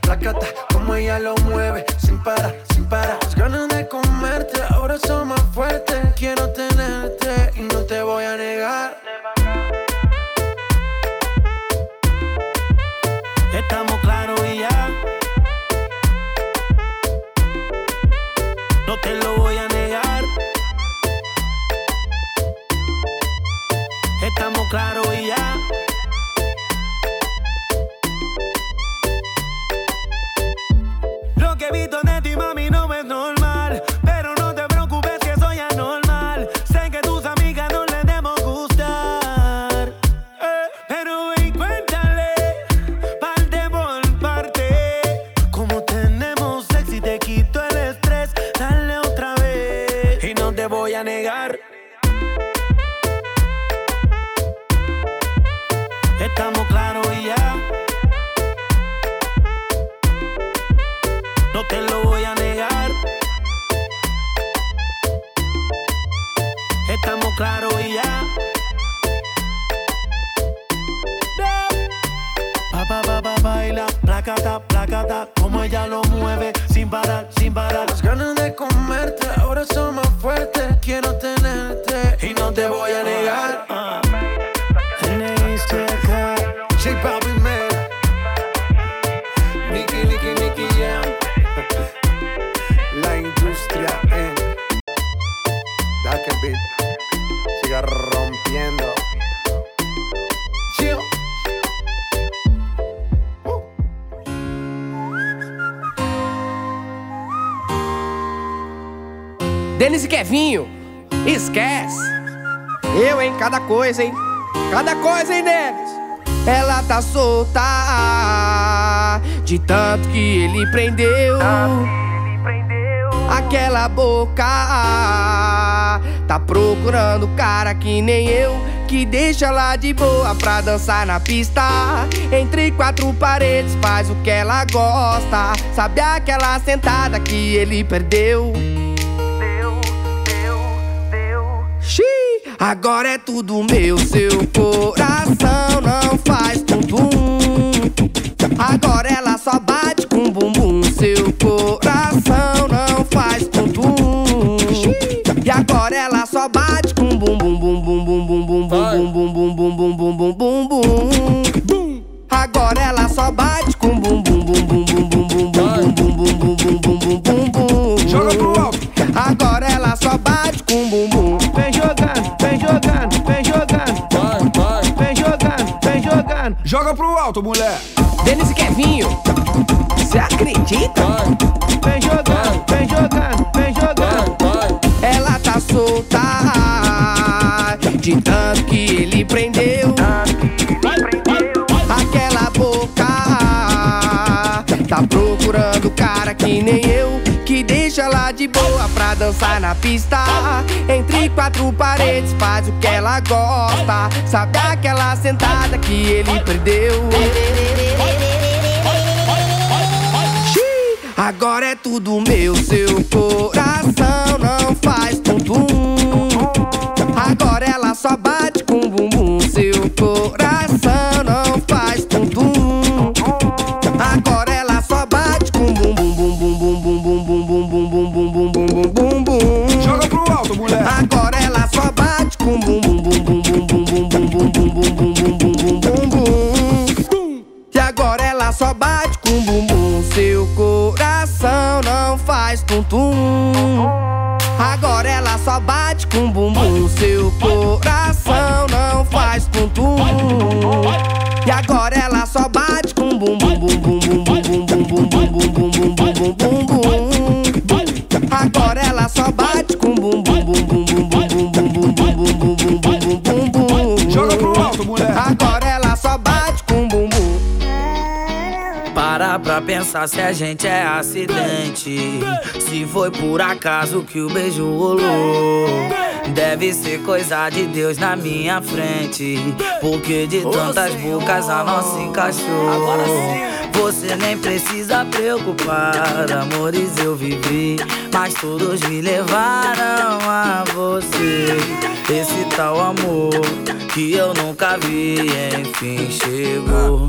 Placata, como ella lo mueve, sin parar, sin parar. Las ganas de comerte, ahora son más Kevinho, esquece. Eu, hein? Cada coisa, hein? Cada coisa, hein, Denis? Ela tá solta de tanto que ele prendeu. Aquela boca tá procurando cara que nem eu. Que deixa ela de boa pra dançar na pista. Entre quatro paredes, faz o que ela gosta. Sabe aquela sentada que ele perdeu? Agora é tudo meu, seu coração não faz tum-tum. Agora ela só bate com bumbum, seu coração jogando. joga pro alto, mulher. Denis e Kevinho, você acredita? Vem jogando, vem jogando, vem jogando. Ela tá solta de tanto que ele prendeu. Aquela boca tá procurando cara que nem eu. De boa pra dançar na pista. Entre quatro paredes, faz o que ela gosta. Sabe aquela sentada que ele perdeu? Agora é tudo meu, seu coração não faz tum-tum. Agora ela só bate tum-tum. Agora ela só bate com bumbum, seu pra pensar se a gente é acidente. Se foi por acaso que o beijo rolou. Deve ser coisa de Deus na minha frente. Porque de tantas bocas a nossa encaixou. Você nem precisa preocupar, amores eu vivi. Mas todos me levaram a você. Esse tal amor que eu nunca vi, enfim chegou.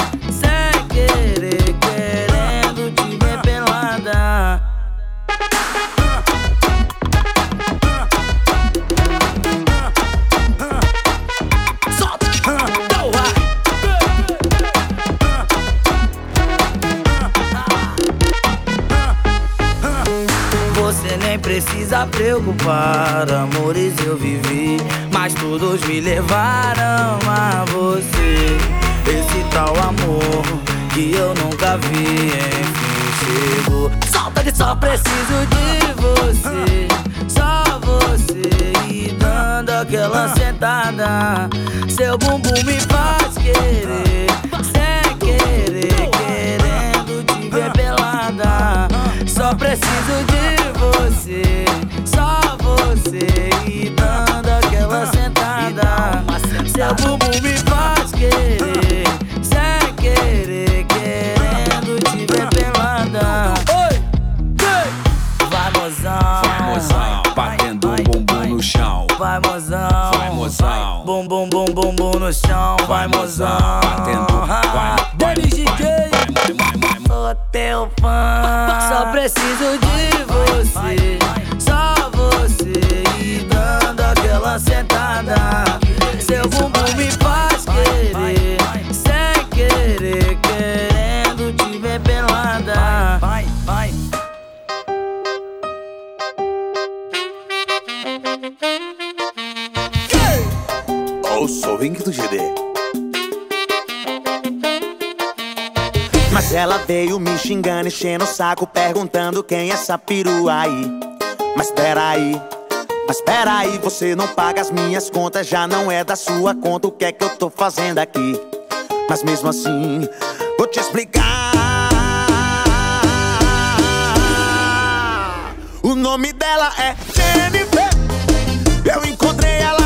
precisa preocupar, amores eu vivi, mas todos me levaram a você. que eu nunca vi, enfim chegou. Solta que só preciso de você, só você e dando aquela sentada. Seu bumbum me faz querer, sem querer, querendo te ver pelada. Só preciso de Seu bumbum me faz querer, sem querer, querendo te ver pelada. Oi, vai mozão, Vai, mozão, batendo o bumbum no chão. vai mozão, Vai, mozão. bum bum bum bum bum no chão, vai mozão, Batendo, vai, vai, vai, vai, vai. Sou teu fã. Só preciso de você. Só Seu bumbum me faz querer. Sem querer, querendo te ver pelada. Vai, vai. Sou o Vink do GD. Mas ela veio me xingando, enchendo o saco, perguntando quem é essa perua aí. Mas peraí, mas peraí, você não paga as minhas contas, já não é da sua conta, o que é que eu tô fazendo aqui? Mas mesmo assim, vou te explicar. O nome dela é Jennifer. Eu encontrei ela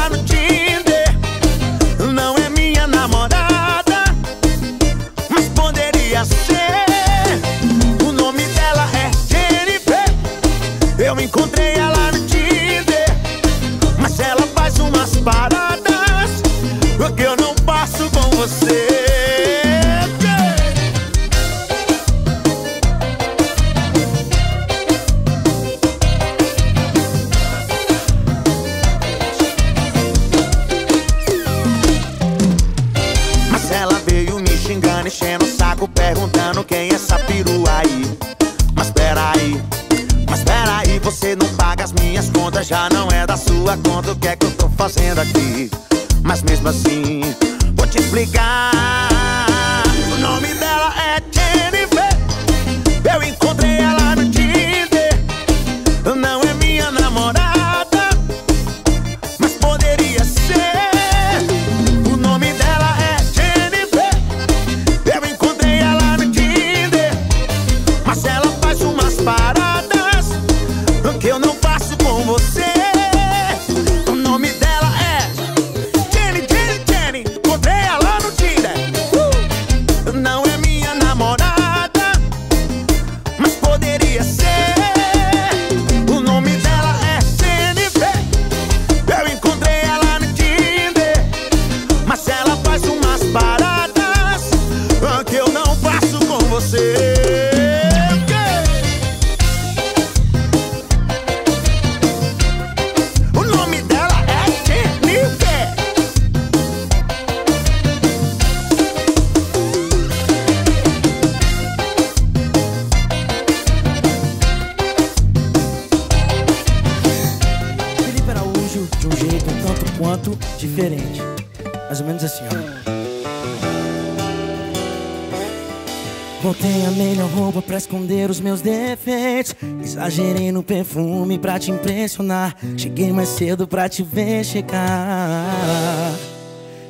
Exagerei no perfume pra te impressionar. Cheguei mais cedo pra te ver chegar.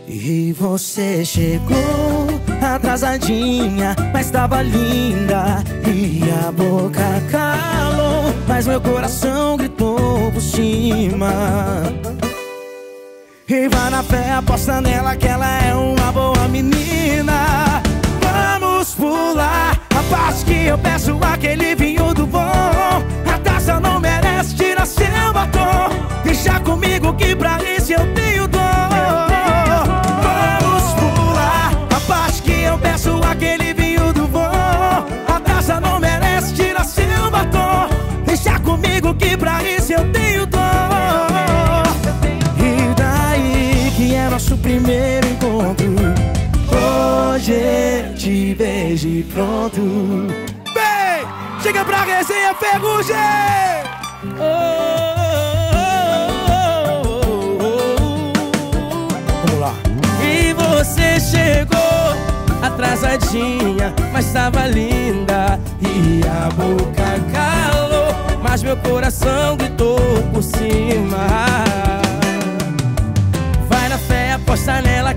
E você chegou atrasadinha, mas tava linda. E a boca calou, mas meu coração gritou por cima. E vai na fé, aposta nela que ela é uma boa menina. Vamos pular parte que eu peço aquele vinho do bom. A taça não merece tirar seu batom. Deixa comigo que pra isso eu tenho dor. Vamos pular a parte que eu peço aquele vinho do bom. A taça não merece tirar seu batom. Deixa comigo que pra isso eu tenho dor. E daí que é nosso primeiro encontro Hoje te vejo pronto. Bem, chega pra resenha Ferrugem! Vamos lá. E você chegou Atrasadinha, mas tava linda. E a boca calou Mas meu coração gritou por cima. Vai na fé, aposta nela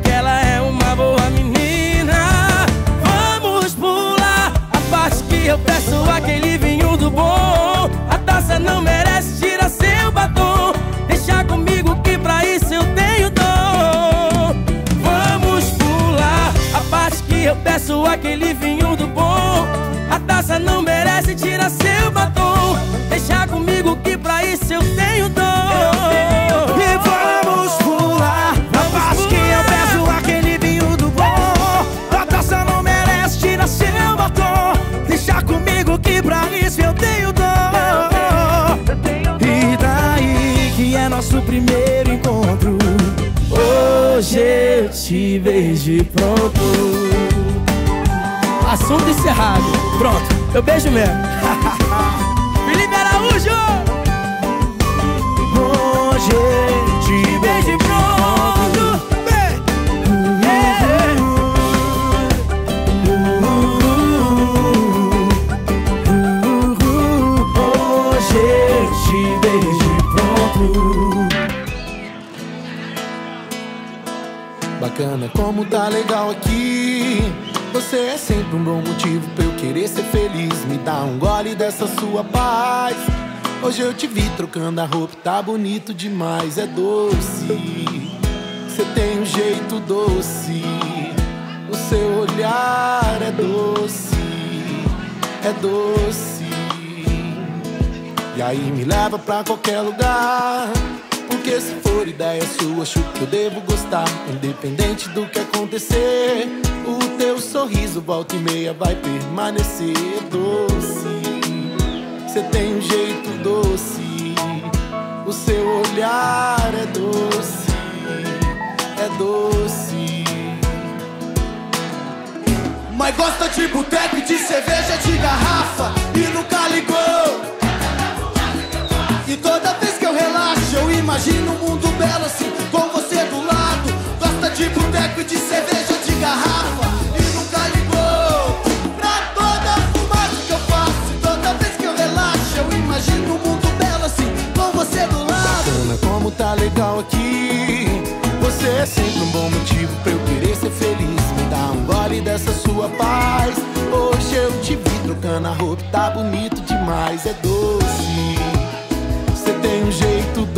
eu peço aquele vinho do bom. A taça não merece, tira seu batom. Deixa comigo que pra isso eu tenho dom. Vamos pular a parte que eu peço aquele vinho do bom. A taça não merece, tira seu batom. Deixa comigo que pra isso eu tenho Hoje eu te vejo pronto Assunto encerrado. Pronto, eu beijo mesmo. Felipe Araújo! Hoje eu te Beijo e pronto! Bacana. Como tá legal aqui? Você é sempre um bom motivo pra eu querer ser feliz. Me dá um gole dessa sua paz. Hoje eu te vi trocando a roupa, tá bonito demais, é doce. Você tem um jeito doce. O seu olhar é doce, é doce. E aí me leva pra qualquer lugar. Porque se for ideia sua, acho que eu devo gostar. Independente do que acontecer, o teu sorriso volta e meia vai permanecer doce. Você tem um jeito doce, o seu olhar é doce, é doce. Mas gosta de boteco de cerveja de garrafa e nunca ligou. E toda vez que eu relaxo, eu imagino um mundo belo assim, com você do lado. Gosta de boteco e de cerveja de garrafa e nunca ligou. Pra toda a fumaça que eu faço, toda vez que eu relaxo, eu imagino um mundo belo assim, com você do lado. Bacana como tá legal aqui. Você é sempre um bom motivo pra eu querer ser feliz. Me dá um gole dessa sua paz. Hoje eu te vi trocando a roupa, tá bonito demais, é doce. Você tem um jeito doce,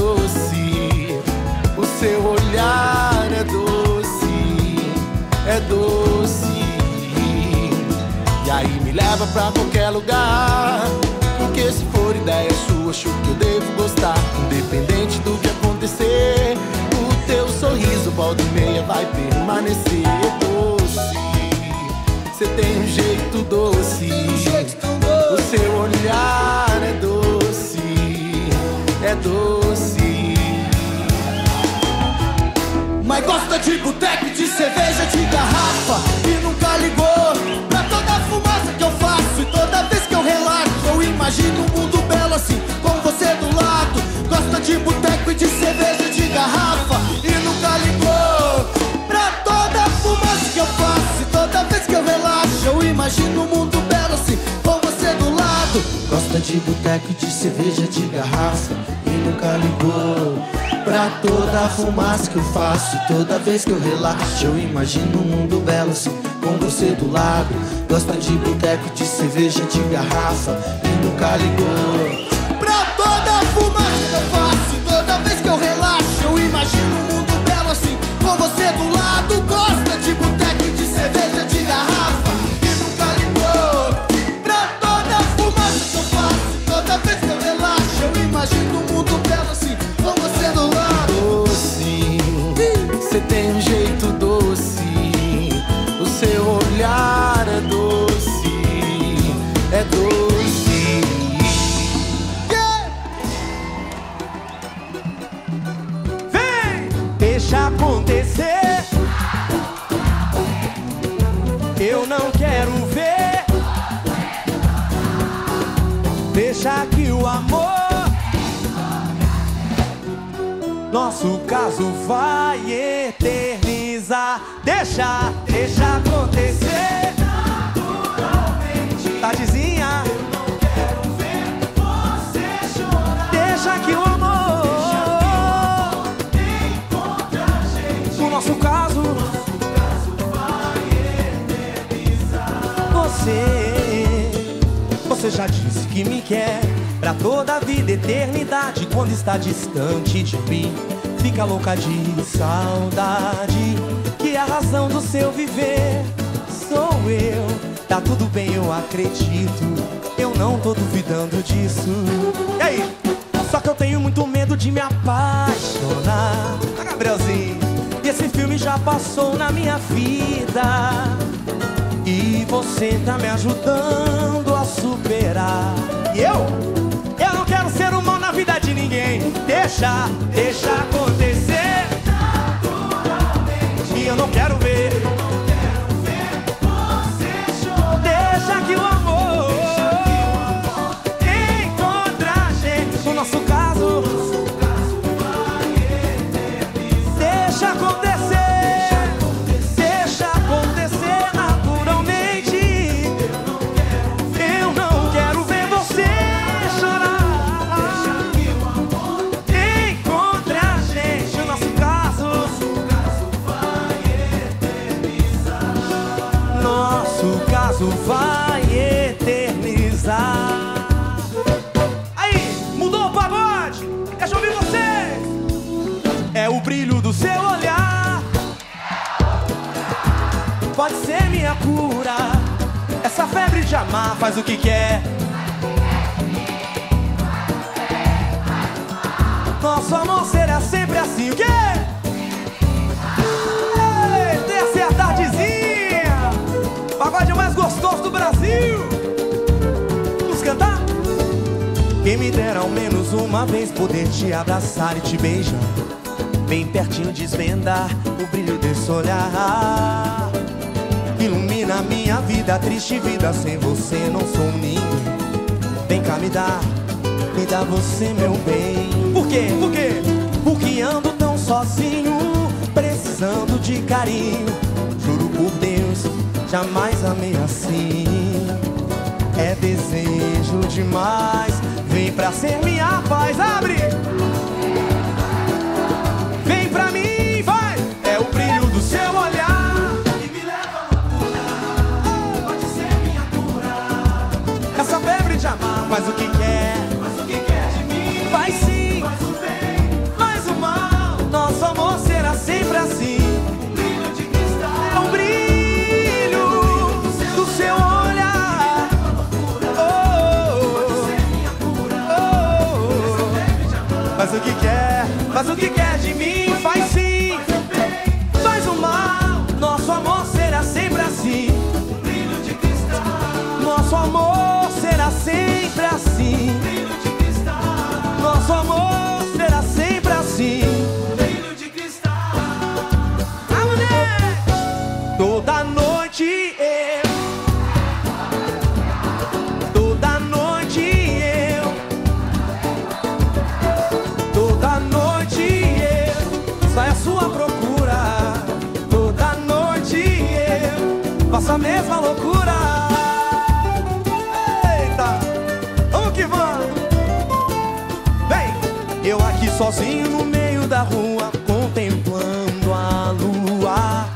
olhar é doce, é doce. E aí me leva pra qualquer lugar. Porque se for ideia sua, acho que eu devo gostar. Independente do que acontecer, o teu sorriso volta e meia vai permanecer doce. Você tem um jeito doce, o seu olhar é doce, é doce. Gosta de boteco de cerveja de garrafa. E nunca ligou pra toda a fumaça que eu faço. E toda vez que eu relaxo eu imagino um mundo belo assim Com você do lado. Gosta de boteco e de cerveja de garrafa. E nunca ligou pra toda a fumaça que eu faço. E toda vez que eu relaxo eu imagino um mundo belo assim Com você do lado. Gosta de boteco e de cerveja de garrafa Nunca ligou Pra toda a fumaça que eu faço. Toda vez que eu relaxo Eu imagino um mundo belo assim Com você do lado. Gosta de boteco de cerveja de garrafa. E nunca ligou Pra toda a fumaça que eu faço. Toda vez que eu relaxo Eu imagino um não quero ver. Deixa que o amor. Nosso caso vai eternizar. Deixa, deixa acontecer. Você. Você já disse que me quer pra toda a vida, eternidade. Quando está distante de mim, fica louca de saudade. Que a razão do seu viver sou eu. Tá tudo bem, eu acredito. Eu não tô duvidando disso. E aí? Só que eu tenho muito medo de me apaixonar. Ah, Gabrielzinho. E esse filme já passou na minha vida. Você tá me ajudando a superar. E eu? Eu não quero ser um mal na vida de ninguém. Deixa, deixa acontecer. E eu não quero febre de amar faz o que quer. Nosso amor será sempre assim. O quê? É a tardezinha. Pagode mais gostoso do Brasil. Vamos cantar? Quem me dera ao menos uma vez poder te abraçar e te beijar. Bem pertinho desvendar o brilho desse olhar. Ilumina a minha vida, triste vida. Sem você não sou ninguém. Vem cá, me dá, me dá você, meu bem. Por quê? Por quê? Porque ando tão sozinho, precisando de carinho. Juro por Deus, jamais amei assim. É desejo demais. Vem pra ser minha paz, abre! Faz o que quer de mim, faz sim. Faz o mal, nosso amor será sempre assim. Nosso amor será sempre assim. Sozinho no meio da rua, contemplando a lua,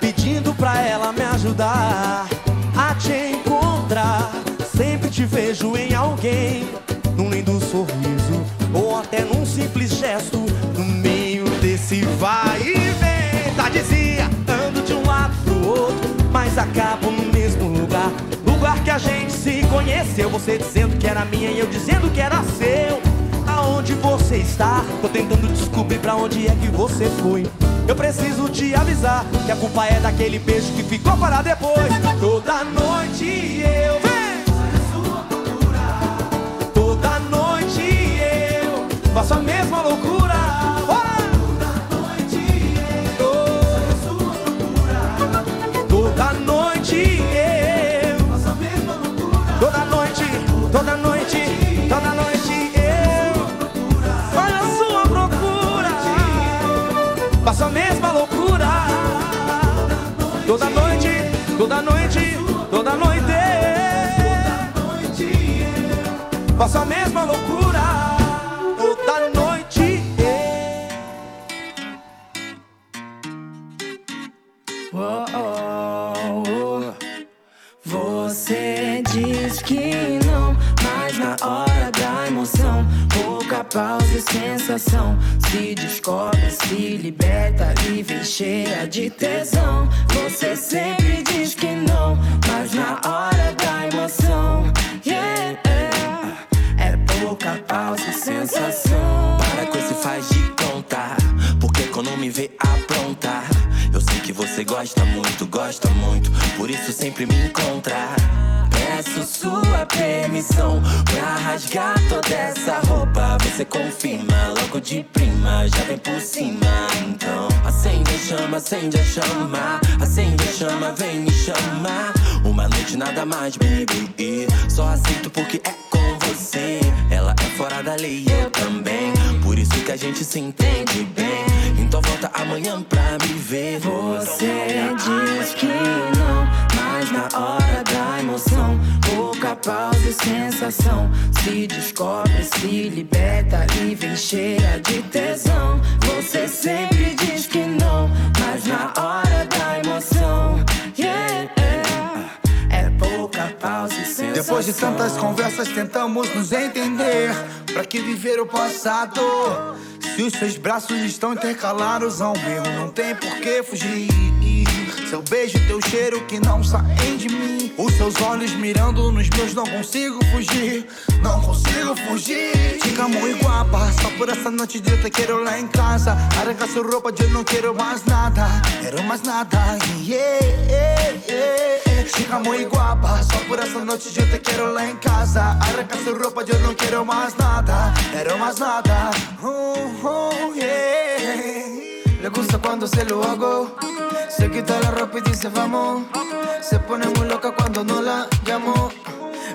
pedindo pra ela me ajudar a te encontrar. Sempre te vejo em alguém, num lindo sorriso, ou até num simples gesto, no meio desse vai e vem. Tá dizia, ando de um lado pro outro, mas acabo no mesmo lugar. Lugar que a gente se conheceu, você dizendo que era minha e eu dizendo que era seu. Você está? Tô tentando descobrir pra onde é que você foi. Eu preciso te avisar que a culpa é daquele beijo que ficou para depois. Toda noite eu. Toda noite eu faço a mesma loucura. Cheia acende a chama, acende a chama, vem me chamar. Uma noite nada mais, baby, e só aceito porque é com você. Ela é fora da lei eu também, por isso que a gente se entende bem. Então volta amanhã pra me ver. Você diz e sensação. Se descobre, se liberta e vem cheia de tesão. Você sempre diz que não, mas na hora da emoção, yeah, é pouca pausa e sensação. Depois de tantas conversas, tentamos nos entender. Pra que viver o passado? Se os seus braços estão intercalados a um erro, não tem por que fugir. Seu beijo, teu cheiro que não saem de mim. Os seus olhos mirando nos meus, não consigo fugir. Não consigo fugir. Chica muy guapa, só por essa noite de te quero lá em casa. Arranca sua roupa, eu não quero mais nada. Quero mais nada. Yeah, yeah, yeah. Chica muy guapa, só por essa noite de te quero lá em casa. Arranca sua roupa, eu não quero mais nada. Quero mais nada. Uh, uh, yeah. Le gusta cuando se lo hago. Se quita la ropa y dice vamos. Se pone muy loca cuando no la llamo.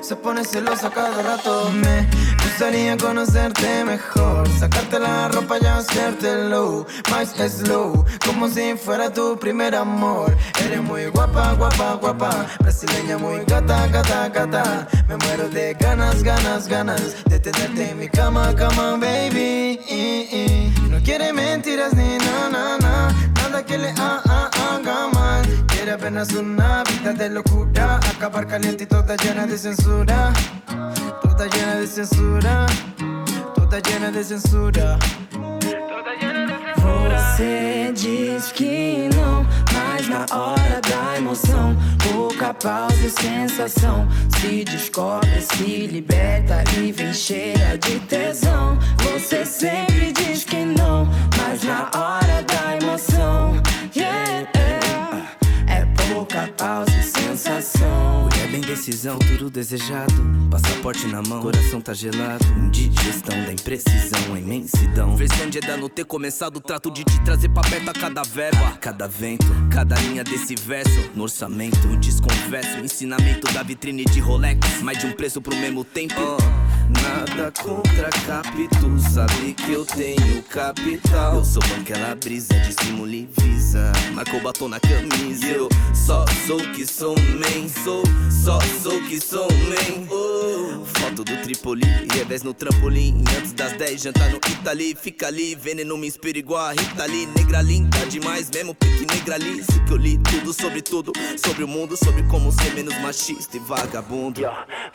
Se pone celosa cada rato. Me gustaría conocerte mejor. Sacarte la ropa y hacértelo más slow. Como si fuera tu primer amor. Eres muy guapa, guapa, guapa. Brasileña muy gata, gata, gata. Me muero de ganas, ganas, ganas. De tenerte en mi cama, cama, baby. No quiere mentiras ni na, na, na. Nada que le ha- haga mal. Quiere apenas una vida de locura. Acabar caliente y toda llena de censura. Toda llena de censura. Toda llena de censura. Você diz que não, mas na hora da emoção, pouca pausa e sensação. Se descobre, se liberta e vem cheia de tesão. Você sempre diz que não, mas na hora da emoção, yeah, pouca pausa e sensação. Mulher bem decisão, tudo desejado. Passaporte na mão, coração tá gelado. Indigestão da imprecisão, a imensidão. Versão de Eda não ter começado, trato de te trazer pra perto a cada verba. Cada vento, cada linha desse verso. No orçamento, desconverso, ensinamento da vitrine de Rolex. Mais de um preço pro mesmo tempo. Nada contra capito, sabe que eu tenho capital. Eu sou aquela brisa de e visa. Marcou batom na camisa. Eu só sou que sou, man. Sou, só sou que sou, man. Oh. Foto do Tripoli, revés no trampolim. Antes das 10, jantar no Itali. Fica ali, veneno me inspira igual a Rita Lee. Negra linda demais, mesmo pique negra Alice. Que eu li tudo sobre tudo, sobre o mundo, sobre como ser menos machista e vagabundo.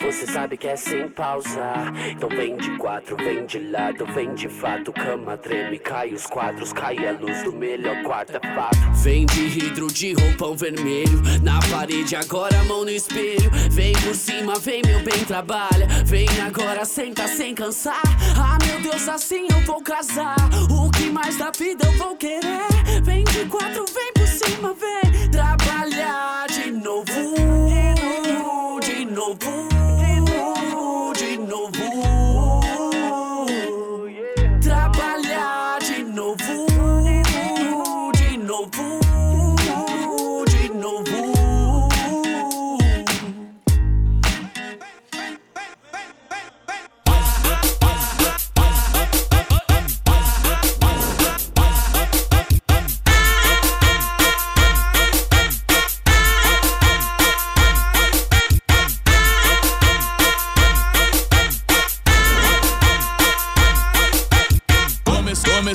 Você sabe que é sem pausa. Então vem de quatro, vem de lado, vem de fato. Cama treme, cai os quadros, cai a luz do melhor quarto, é fato. Vem de hidro de roupão vermelho. Na parede agora mão no espelho. Vem por cima, vem meu bem, trabalha. Vem agora, senta sem cansar. Ah meu Deus, assim eu vou casar. O que mais da vida eu vou querer? Vem de quatro, vem por cima, vem Trabalhar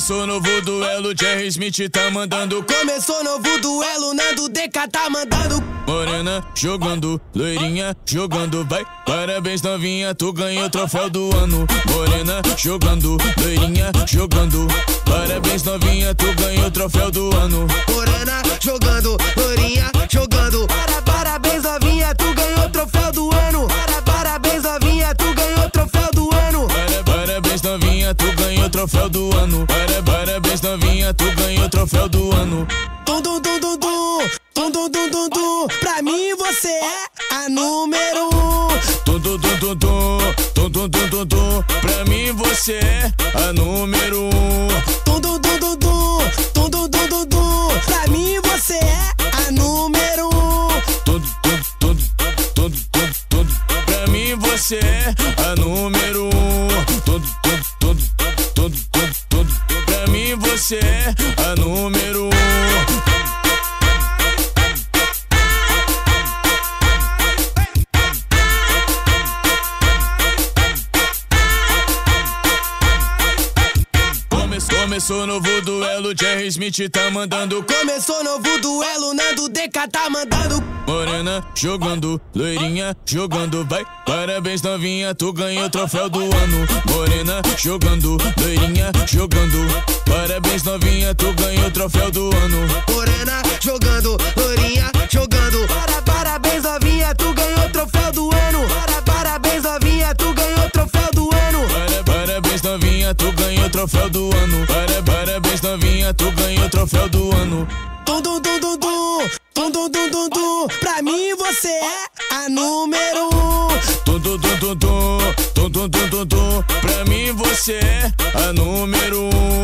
Começou novo duelo, Jerry Smith tá mandando. Começou novo duelo, Nando DK tá mandando. Morena jogando, loirinha jogando, vai. Parabéns novinha, tu ganhou o troféu do ano. Morena jogando, loirinha jogando. Parabéns novinha, tu ganhou o troféu do ano. Morena jogando, loirinha jogando. Para, parabéns novinha, tu ganhou troféu do ano. Para, parabéns novinha, tu ganhou o troféu do ano. Tum, tum, tum, tum, tum. Tum, tum, tum, tum, tum. Pra mim você é a número um. Tum, tum, tum, tum, tum. Tum, tum, tum, tum, tum. Pra mim você é a número um. Tum, tum, tum, tum, tum. Tum, tum, tum, tum, tum. Pra mim você é a número um. Tum, tum, tum, tum, tum, tum. Pra mim você é a número um. Você a número Começou novo duelo, Jerry Smith tá mandando. Começou novo duelo, Nando DK tá mandando. Morena jogando, loirinha jogando, vai. Parabéns novinha, tu ganhou o troféu do ano. Morena jogando, loirinha jogando. Parabéns novinha, tu ganhou o troféu do ano. Morena jogando, loirinha jogando. Para, parabéns novinha, tu ganhou o troféu do ano. Para, novinha, tu ganhou o troféu do ano. Para, parabéns novinha, tu ganhou o troféu do ano. Pra mim você é a número um. Tum, tum, tum, tum. Tum, tum, tum, tum, tum. Pra mim você é a número um.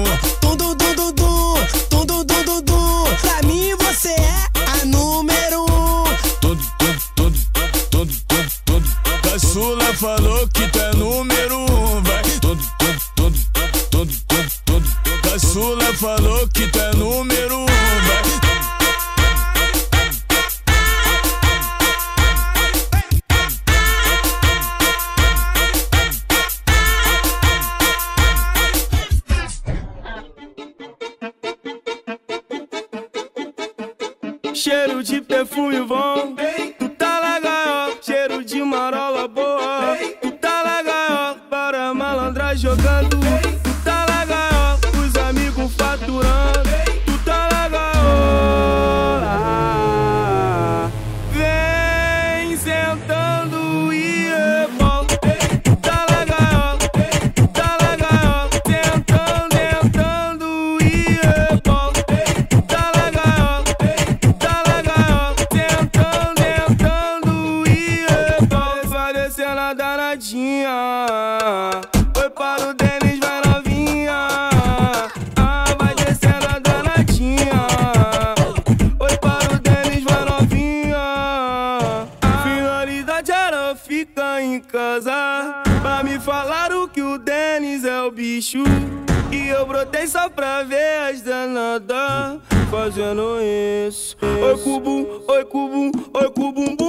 Pra me falar o que o Denis é o bicho. E eu brotei só pra ver as danadas fazendo isso. Oi, cubum, oi, cubum, oi, cubumbum, ela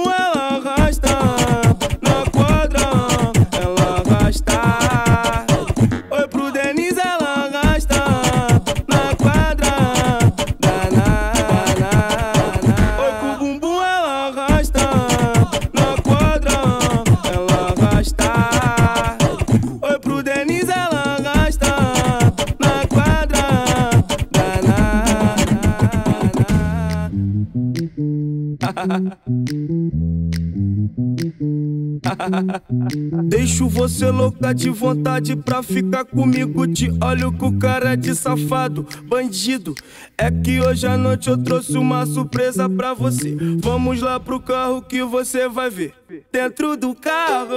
você louca de vontade pra ficar comigo. Te olho com cara de safado, bandido. É que hoje à noite eu trouxe uma surpresa pra você. Vamos lá pro carro que você vai ver. Dentro do carro,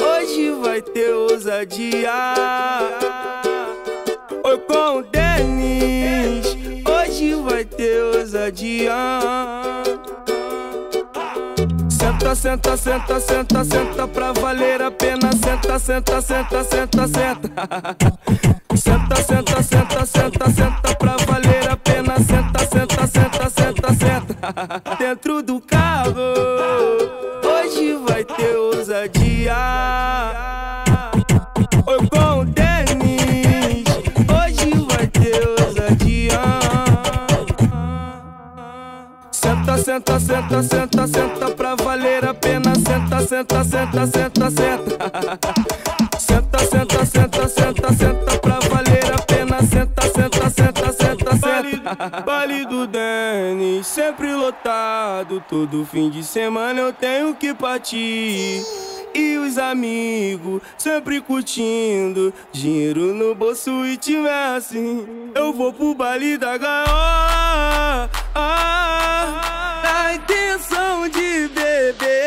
hoje vai ter ousadia. Oi com o Denis, hoje vai ter ousadia. Senta, senta, senta, senta, senta pra valer a pena. Senta, senta, senta, senta, senta. Senta, senta, senta, senta, senta pra valer a pena. Senta, senta, senta, senta, senta. Dentro do carro, hoje vai ter ousadia. Oi Senta, senta, senta, senta, pra valer a pena. Senta, senta, senta, senta, senta. Senta, senta, senta, senta, senta pra valer a pena. Senta, senta, senta, senta, senta. Baile do sempre lotado. Todo fim de semana eu tenho que partir. E os amigos sempre curtindo. Dinheiro no bolso e tiver assim. Eu vou pro baile da gaiola. Ah, intenção de beber.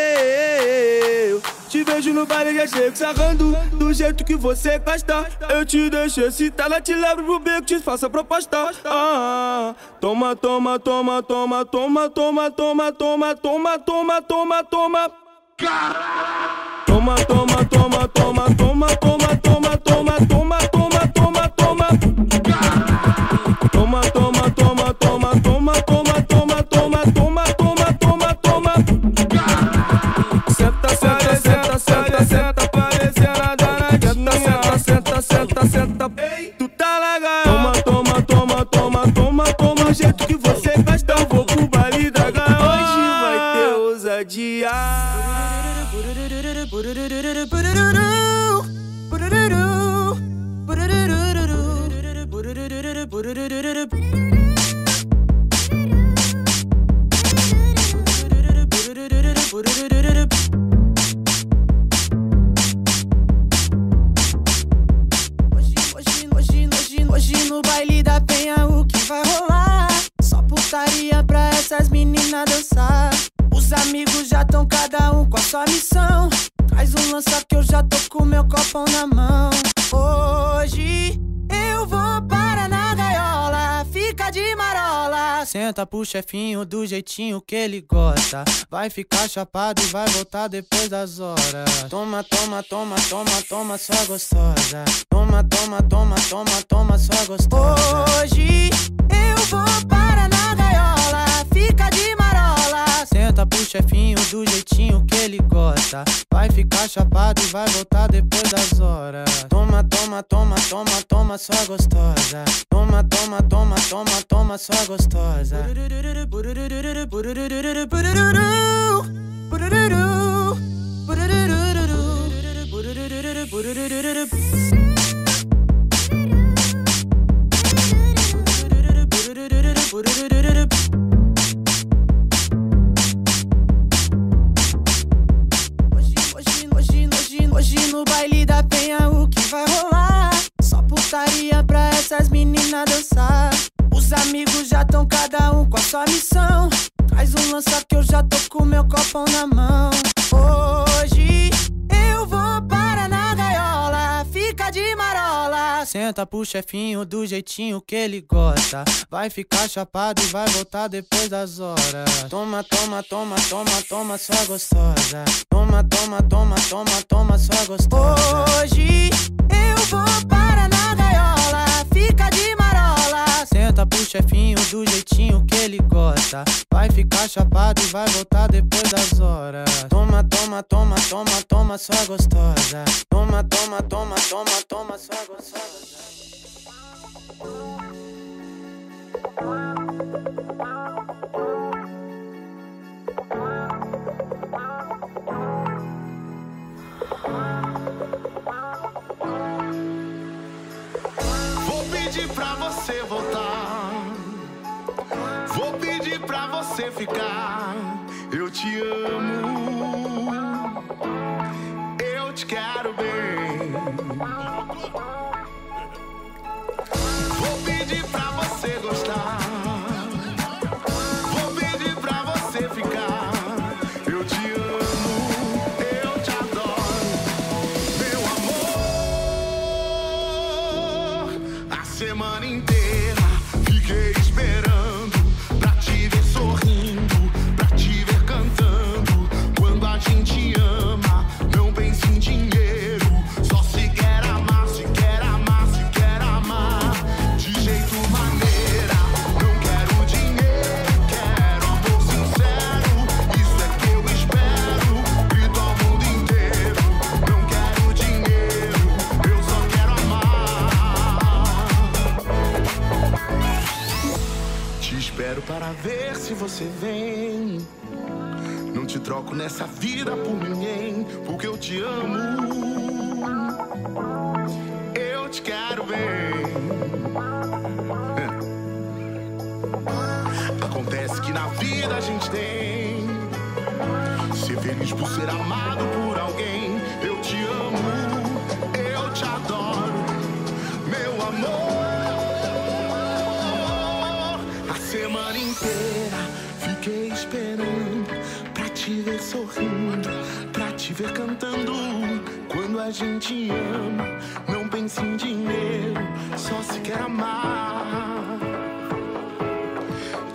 Te vejo no baile já chego sarrando Do jeito que você gosta Eu te deixo excitada Te levo pro beco, te faço a proposta ah, Toma, toma, toma, toma Toma, toma, toma, toma Toma, toma, toma, toma Toma, toma, toma, toma Toma, toma, toma do jeito que você gosta. Eu vou pro baile da. Hoje vai ter ousadia. Hoje, cada um com a sua missão. Traz um lança que eu já tô com meu copão na mão. Hoje eu vou para na gaiola, fica de marola. Senta pro chefinho do jeitinho que ele gosta. Vai ficar chapado e vai voltar depois das horas. Toma, toma, toma, toma, toma, sua gostosa. Toma, toma, toma, toma, toma, sua gostosa. Hoje eu vou para na gaiola, fica de marola. Senta pro chefinho do jeitinho que ele gosta. Vai ficar chapado e vai voltar depois das horas. Toma, toma, toma, toma, toma, sua gostosa. Toma, toma, toma, toma, toma, sua gostosa. Hoje, já tão cada um com a sua missão. Traz um lança que eu já tô com meu copão na mão. Hoje eu vou para na gaiola, fica de marola. Senta pro chefinho do jeitinho que ele gosta. Vai ficar chapado e vai voltar depois das horas. Toma, toma, toma, toma, toma, sua gostosa. Toma, toma, toma, toma, toma, sua gostosa. Hoje eu vou para na gaiola, fica de marola. Senta pro chefinho do jeitinho que ele gosta. Vai ficar chapado e vai voltar depois das horas. Toma, toma, toma, toma, toma, sua gostosa. Toma, toma, toma, toma, toma, sua gostosa. Você ficar. Eu te amo. Eu te quero bem. Vou pedir pra você gostar.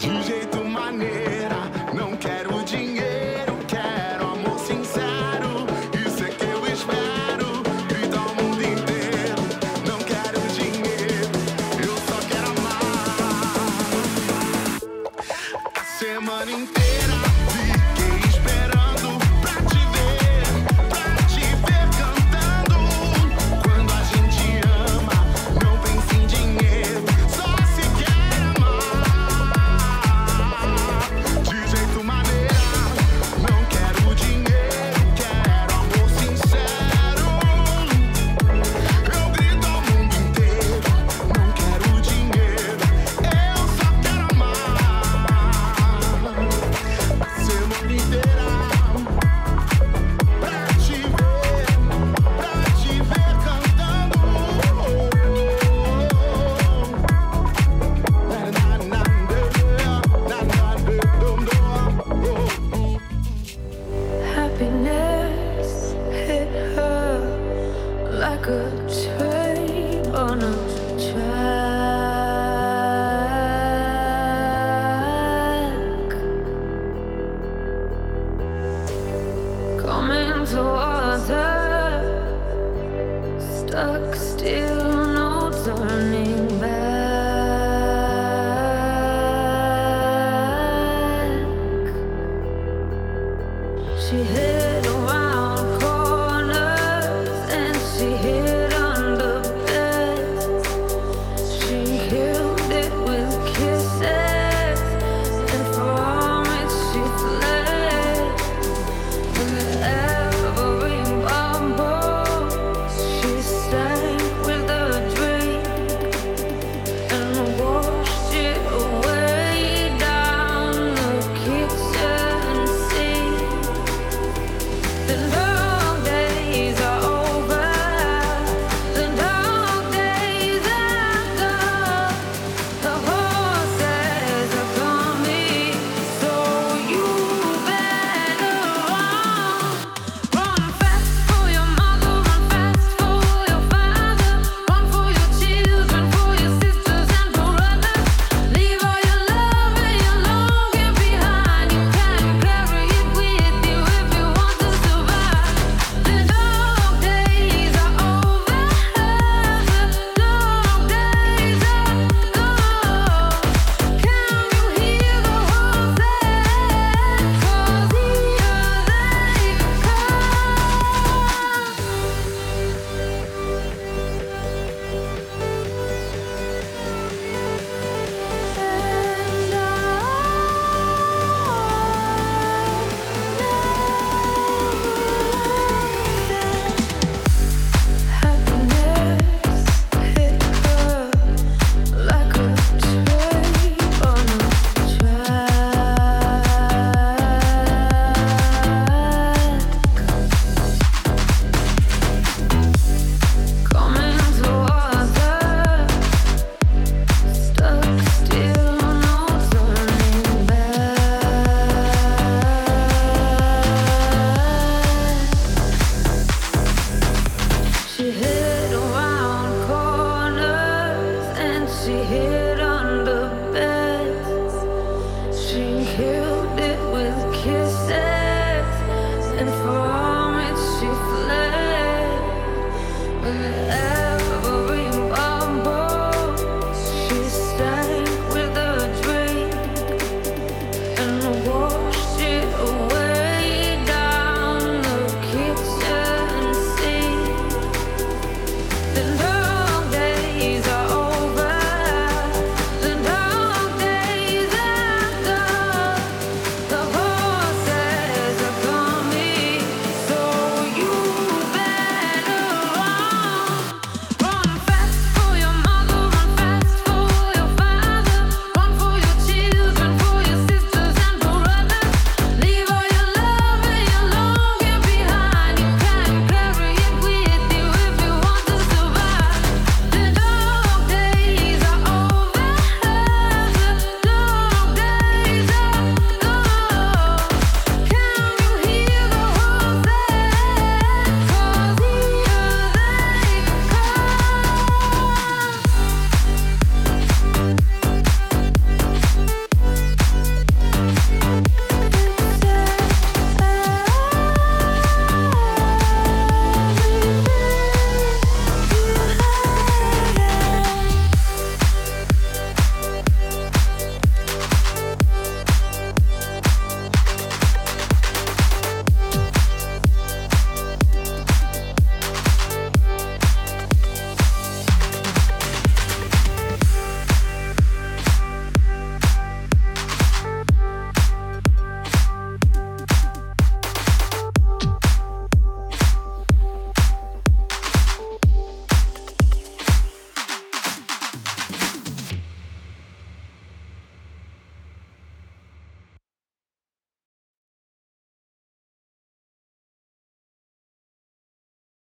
De